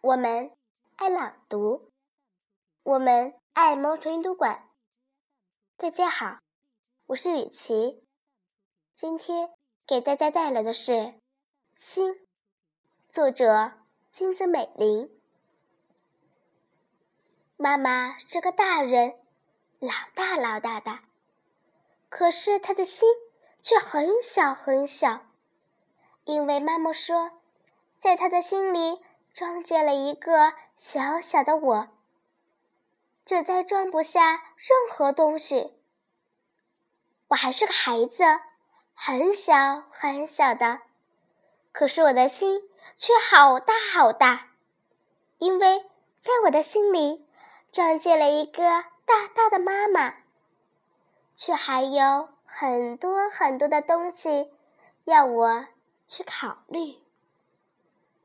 我们爱朗读，我们爱猫头鹰读馆。大家好，我是雨琪，今天给大家带来的是《心》，作者金子美玲。妈妈是个大人，老大老大的，可是她的心却很小很小，因为妈妈说，在她的心里。装进了一个小小的我，就再装不下任何东西。我还是个孩子，很小很小的，可是我的心却好大好大，因为在我的心里装进了一个大大的妈妈，却还有很多很多的东西要我去考虑。